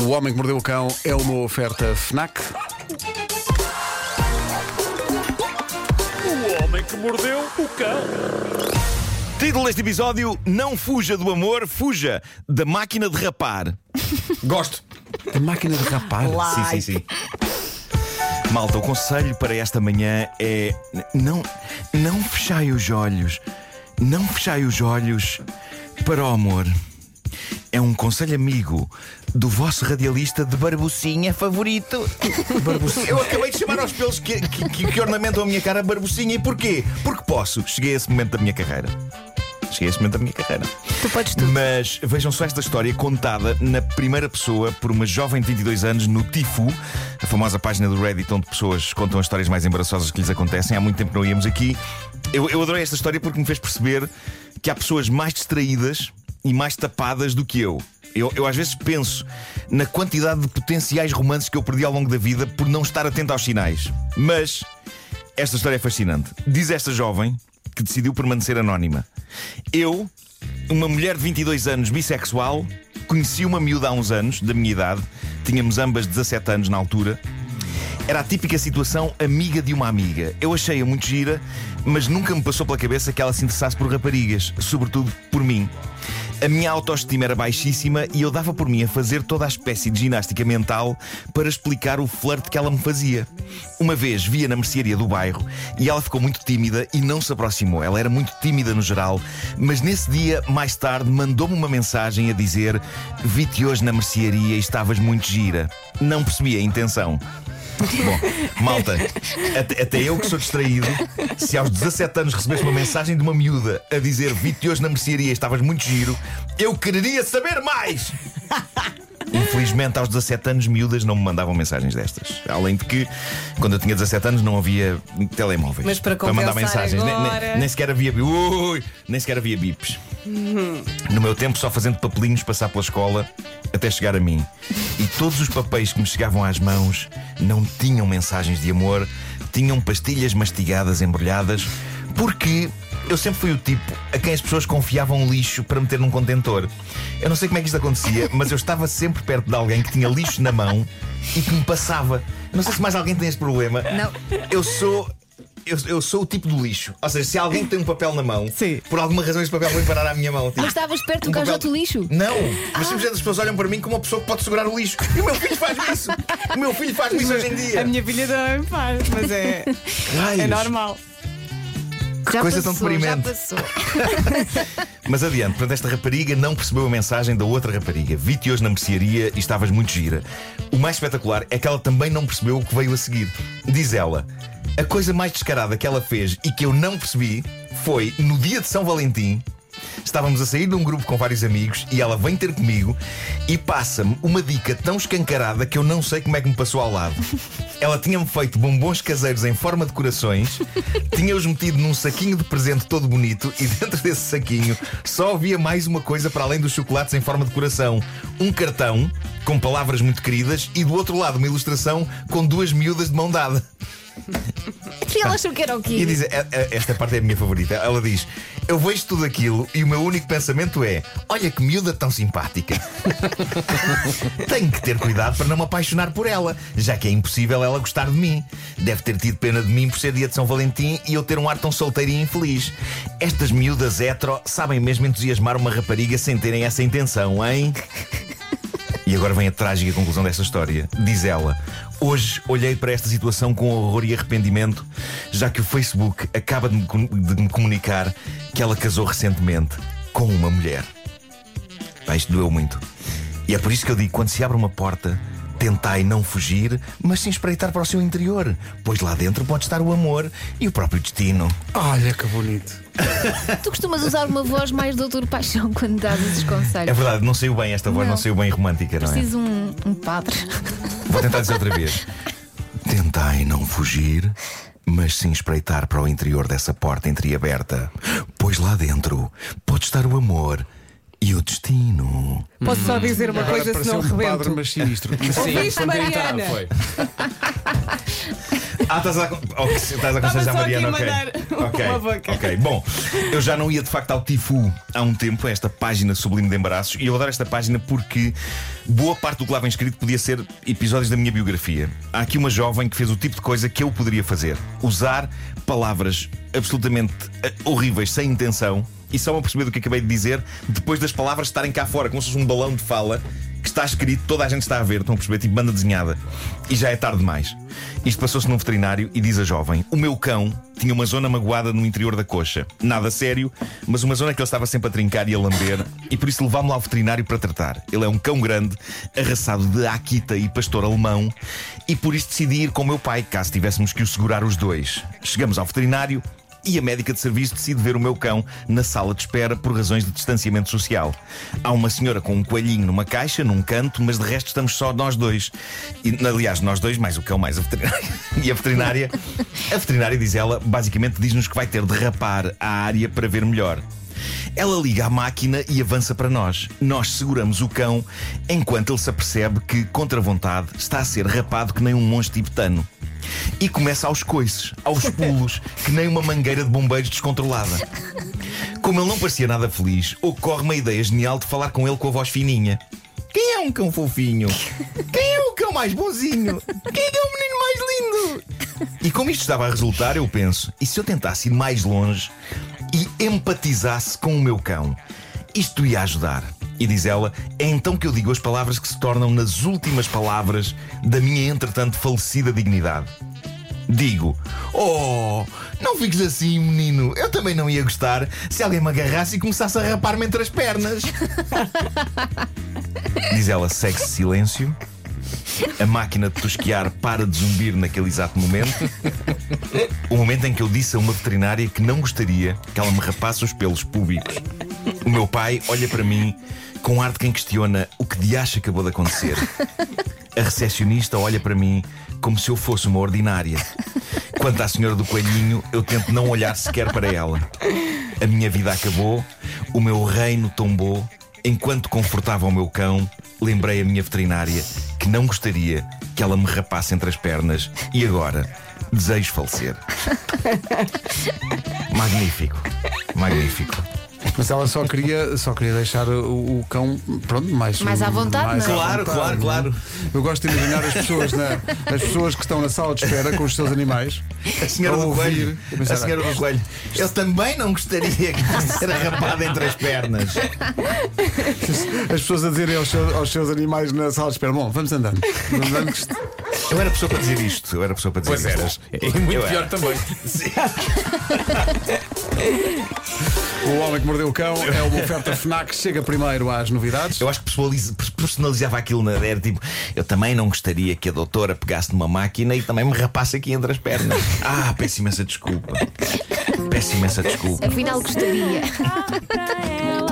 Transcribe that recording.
O Homem que Mordeu o Cão é uma oferta FNAC. O homem que mordeu o cão. Título deste episódio: Não fuja do amor, fuja da máquina de rapar. Gosto. A máquina de rapar. Sim, sim, sim. Malta, o conselho para esta manhã é: não, não fechai os olhos, não fechai os olhos para o amor. É um conselho amigo do vosso radialista de barbucinha favorito. Eu acabei de chamar aos pelos que, que- que- que ornamentam a minha cara barbucinha. E porquê? Porque posso. Cheguei a esse momento da minha carreira. Cheguei a esse momento da minha carreira. Tu podes tudo. Mas vejam só esta história contada na primeira pessoa por uma jovem de 22 anos no Tifu, a famosa página do Reddit onde pessoas contam as histórias mais embaraçosas que lhes acontecem. Há muito tempo que não íamos aqui. Eu, eu adorei esta história porque me fez perceber que há pessoas mais distraídas e mais tapadas do que eu. Eu, eu às vezes penso na quantidade de potenciais romances que eu perdi ao longo da vida por não estar atento aos sinais. Mas esta história é fascinante. Diz esta jovem que decidiu permanecer anónima. Eu, uma mulher de 22 anos, bissexual, conheci uma miúda há uns anos, da minha idade, tínhamos ambas 17 anos na altura. Era a típica situação amiga de uma amiga. Eu achei-a muito gira, mas nunca me passou pela cabeça que ela se interessasse por raparigas, sobretudo por mim. A minha autoestima era baixíssima e eu dava por mim a fazer toda a espécie de ginástica mental para explicar o flerte que ela me fazia. Uma vez via na mercearia do bairro e ela ficou muito tímida e não se aproximou. Ela era muito tímida no geral, mas nesse dia, mais tarde, mandou-me uma mensagem a dizer: Vi-te hoje na mercearia e estavas muito gira. Não percebi a intenção. Bom, malta, até, até eu que sou distraído, se aos 17 anos recebesse uma mensagem de uma miúda a dizer vi-te hoje na mercearia estavas muito giro, eu quereria saber mais! Infelizmente, aos 17 anos, miúdas não me mandavam mensagens destas. Além de que, quando eu tinha 17 anos, não havia telemóveis Mas para mandar compensar mensagens. Nem- nem- Nem, sequer havia. Ui, nem sequer havia bips. No meu tempo, só fazendo papelinhos passar pela escola até chegar a mim. E todos os papéis que me chegavam às mãos não tinham mensagens de amor, tinham pastilhas mastigadas, embrulhadas, porque eu sempre fui o tipo a quem as pessoas confiavam lixo para meter num contentor. Eu não sei como é que isto acontecia, mas eu estava sempre perto de alguém que tinha lixo na mão e que me passava. Não sei se mais alguém tem este problema. Não. Eu sou. Eu, eu sou o tipo do lixo. Ou seja, se alguém tem um papel na mão, Sim. por alguma razão esse papel vai parar à minha mão. Tipo, Mas estavas perto do um papel- do lixo? Não, mas simplesmente as pessoas olham para mim como uma pessoa que pode segurar o lixo. E o meu filho faz isso. O meu filho faz isso hoje em dia. A minha filha também faz, mas é, Raios. é normal. Já coisa tão passou, já deprimente. passou. Mas adiante, portanto, esta rapariga não percebeu a mensagem da outra rapariga. Vi-te hoje na mercearia e estavas muito gira. O mais espetacular é que ela também não percebeu o que veio a seguir. Diz ela: a coisa mais descarada que ela fez e que eu não percebi foi no dia de São Valentim. Estávamos a sair de um grupo com vários amigos e ela vem ter comigo e passa-me uma dica tão escancarada que eu não sei como é que me passou ao lado. Ela tinha-me feito bombons caseiros em forma de corações, tinha-os metido num saquinho de presente todo bonito e dentro desse saquinho só havia mais uma coisa para além dos chocolates em forma de coração: um cartão com palavras muito queridas e do outro lado uma ilustração com duas miúdas de mão dada. E ela achou que era o E quê? diz, "É- é- esta parte é a minha favorita. Ela diz: Eu vejo tudo aquilo e o meu único pensamento é: Olha que miúda tão simpática. Tenho que ter cuidado para não me apaixonar por ela, já que é impossível ela gostar de mim. Deve ter tido pena de mim por ser dia de São Valentim e eu ter um ar tão solteiro e infeliz. Estas miúdas hetero sabem mesmo entusiasmar uma rapariga sem terem essa intenção, hein? E agora vem a trágica conclusão desta história. Diz ela: Hoje olhei para esta situação com horror e arrependimento, já que o Facebook acaba de me, de me comunicar que ela casou recentemente com uma mulher. Pá, isto doeu muito. E é por isso que eu digo: quando se abre uma porta, tentai não fugir, mas sim espreitar para o seu interior, pois lá dentro pode estar o amor e o próprio destino. Olha que bonito. Tu costumas usar uma voz mais doutor Paixão quando dás esses É conselhos. verdade, não saiu bem esta voz, não, Não. saiu bem romântica, não é? Preciso um, um padre. Vou tentar dizer outra vez. Tentai não fugir, mas sim espreitar para o interior dessa porta entreaberta, pois lá dentro pode estar o amor e o destino. Posso só dizer uma Agora coisa, pareceu senão um padre, rebento. mas sinistro. Ouviste, gritar, Mariana? foi. Ah, estás a, oh, estás a aconselhar a Mariana, ok. mandar Ok, ok. Bom, eu já não ia de facto ao Tifu há um tempo, a esta página sublime de embaraços, e eu adoro esta página porque boa parte do que lá vem escrito podia ser episódios da minha biografia. Há aqui uma jovem que fez o tipo de coisa que eu poderia fazer: usar palavras absolutamente eh, horríveis, sem intenção, e só me perceber do que acabei de dizer depois das palavras estarem cá fora, como se fosse um balão de fala que está escrito, toda a gente está a ver, estão a perceber, tipo banda desenhada. E já é tarde demais. Isto passou-se num veterinário e diz a jovem: O meu cão tinha uma zona magoada no interior da coxa. Nada sério, mas uma zona que ele estava sempre a trincar e a lamber, e por isso levámo-lo ao veterinário para tratar. Ele é um cão grande, arraçado de Akita e pastor alemão, e por isso decidi ir com o meu pai, caso tivéssemos que o segurar os dois. Chegamos ao veterinário e a médica de serviço decide ver o meu cão na sala de espera por razões de distanciamento social. Há uma senhora com um coelhinho numa caixa, num canto, mas de resto estamos só nós dois. E, aliás, nós dois, mais o cão, mais a veterinária. E a veterinária, a veterinária diz ela, basicamente diz-nos que vai ter de rapar a área para ver melhor. Ela liga a máquina e avança para nós. Nós seguramos o cão enquanto ele se apercebe que, contra vontade, está a ser rapado que nem um monstro tibetano. E começa aos coices, aos pulos, que nem uma mangueira de bombeiros descontrolada. Como ele não parecia nada feliz, ocorre uma ideia genial de falar com ele com a voz fininha. Quem é um cão fofinho? Quem é o cão mais bonzinho? Quem é o menino mais lindo? E como isto estava a resultar, eu penso: e se eu tentasse ir mais longe empatizasse com o meu cão? Isto ia ajudar. E diz ela, é então que eu digo as palavras que se tornam nas últimas palavras da minha entretanto falecida dignidade. Digo: Oh, não fiques assim, menino. Eu também não ia gostar se alguém me agarrasse e começasse a rapar-me entre as pernas. Diz ela: segue-se silêncio. A máquina de tosquear para de zumbir naquele exato momento. O momento em que eu disse a uma veterinária que não gostaria que ela me rapasse os pelos públicos. O meu pai olha para mim com ar de quem questiona o que de acha acabou de acontecer. A recepcionista olha para mim como se eu fosse uma ordinária. Quanto à senhora do coelhinho, eu tento não olhar sequer para ela. A minha vida acabou, o meu reino tombou. Enquanto confortava o meu cão, lembrei a minha veterinária que não gostaria que ela me rapasse entre as pernas e agora desejo falecer. Magnífico, magnífico. Mas ela só queria, só queria deixar o, o cão pronto, mais, Mais à vontade, mais não é? à Claro, vontade, claro, não é? claro. Eu gosto de imaginar as pessoas, na, as pessoas que estão na sala de espera com os seus animais. A senhora do coelho. a pensar, A senhora do coelho. Eu também não gostaria que fosse ser arrapada entre as pernas. As pessoas a dizerem aos seus, aos seus animais na sala de espera: Bom, vamos andando. Vamos andando Eu era pessoa para dizer isto. Eu era pessoa para dizer Pois isto. eras. E muito Eu pior era. também. O Homem que Mordeu o Cão é uma oferta Fnac. Chega primeiro às novidades. Eu acho que personaliza- personalizava aquilo na era tipo, eu também não gostaria que a doutora pegasse numa máquina e também me rapasse aqui entre as pernas. Ah, peço imensa desculpa. Peço imensa desculpa. Afinal, gostaria. ela.